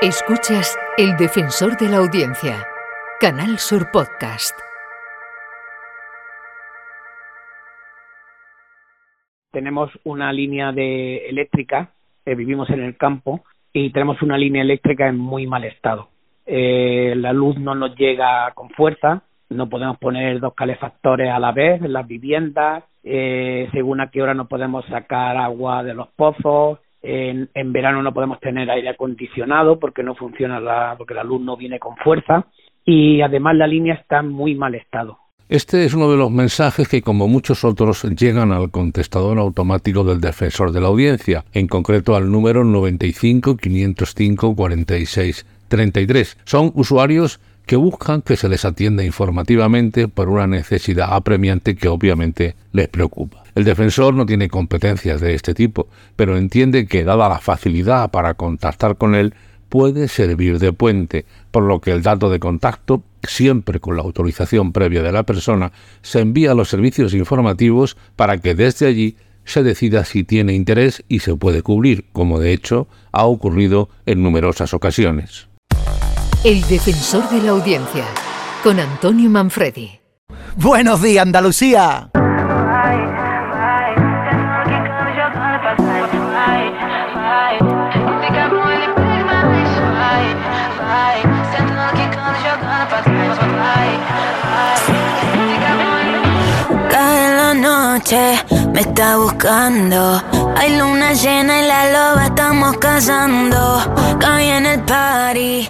Escuchas El Defensor de la Audiencia, Canal Sur Podcast. Tenemos una línea de eléctrica, eh, vivimos en el campo y tenemos una línea eléctrica en muy mal estado. Eh, la luz no nos llega con fuerza, no podemos poner dos calefactores a la vez en las viviendas, eh, según a qué hora no podemos sacar agua de los pozos, en, en, verano no podemos tener aire acondicionado porque no funciona la, porque la luz no viene con fuerza y además la línea está en muy mal estado. Este es uno de los mensajes que, como muchos otros, llegan al contestador automático del defensor de la audiencia, en concreto al número 95 505 46 33. Son usuarios que buscan que se les atienda informativamente por una necesidad apremiante que obviamente les preocupa. El defensor no tiene competencias de este tipo, pero entiende que, dada la facilidad para contactar con él, puede servir de puente, por lo que el dato de contacto, siempre con la autorización previa de la persona, se envía a los servicios informativos para que desde allí se decida si tiene interés y se puede cubrir, como de hecho ha ocurrido en numerosas ocasiones. El defensor de la audiencia, con Antonio Manfredi. Buenos días, Andalucía. Cae la noche, me está buscando. Hay luna llena y la loba estamos cazando. Cae en el party,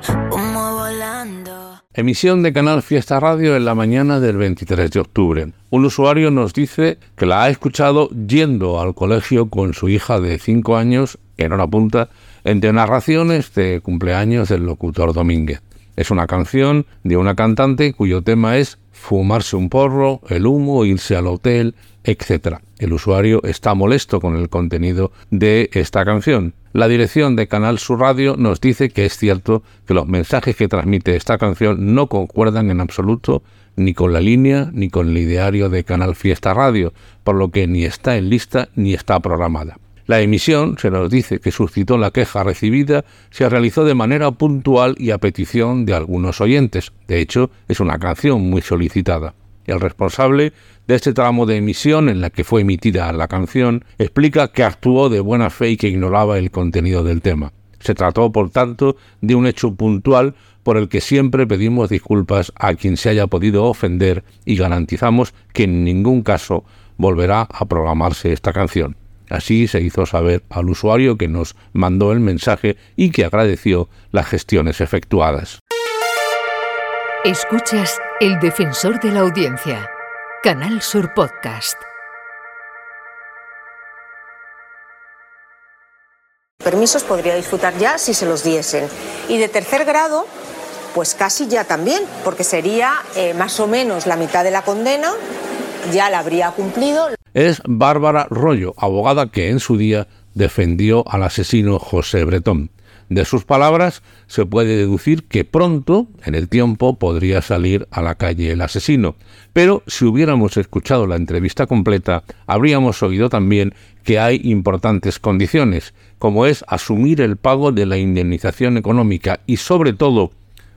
volando. Emisión de Canal Fiesta Radio en la mañana del 23 de octubre. Un usuario nos dice que la ha escuchado yendo al colegio con su hija de 5 años en hora punta entre narraciones de cumpleaños del locutor Domínguez. Es una canción de una cantante cuyo tema es fumarse un porro, el humo, irse al hotel, etc. El usuario está molesto con el contenido de esta canción. La dirección de Canal Sur Radio nos dice que es cierto que los mensajes que transmite esta canción no concuerdan en absoluto ni con la línea ni con el ideario de Canal Fiesta Radio, por lo que ni está en lista ni está programada. La emisión, se nos dice que suscitó la queja recibida, se realizó de manera puntual y a petición de algunos oyentes. De hecho, es una canción muy solicitada. El responsable de este tramo de emisión en la que fue emitida la canción explica que actuó de buena fe y que ignoraba el contenido del tema. Se trató, por tanto, de un hecho puntual por el que siempre pedimos disculpas a quien se haya podido ofender y garantizamos que en ningún caso volverá a programarse esta canción. Así se hizo saber al usuario que nos mandó el mensaje y que agradeció las gestiones efectuadas. Escuchas El Defensor de la Audiencia, Canal Sur Podcast. Permisos podría disfrutar ya si se los diesen. Y de tercer grado, pues casi ya también, porque sería eh, más o menos la mitad de la condena, ya la habría cumplido es Bárbara Rollo, abogada que en su día defendió al asesino José Bretón. De sus palabras se puede deducir que pronto, en el tiempo, podría salir a la calle el asesino. Pero si hubiéramos escuchado la entrevista completa, habríamos oído también que hay importantes condiciones, como es asumir el pago de la indemnización económica y, sobre todo,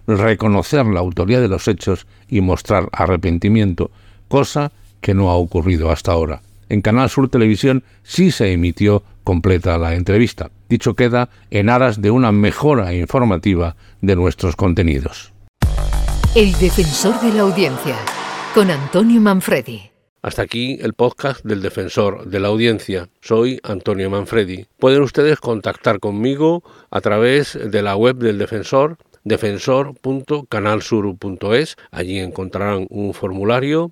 reconocer la autoría de los hechos y mostrar arrepentimiento, cosa que no ha ocurrido hasta ahora en Canal Sur Televisión sí se emitió completa la entrevista. Dicho queda en aras de una mejora informativa de nuestros contenidos. El defensor de la audiencia, con Antonio Manfredi. Hasta aquí el podcast del defensor de la audiencia. Soy Antonio Manfredi. Pueden ustedes contactar conmigo a través de la web del defensor defensor.canalsur.es. Allí encontrarán un formulario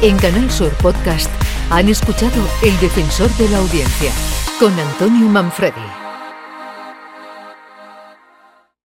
En Canal Sur Podcast han escuchado El Defensor de la Audiencia con Antonio Manfredi.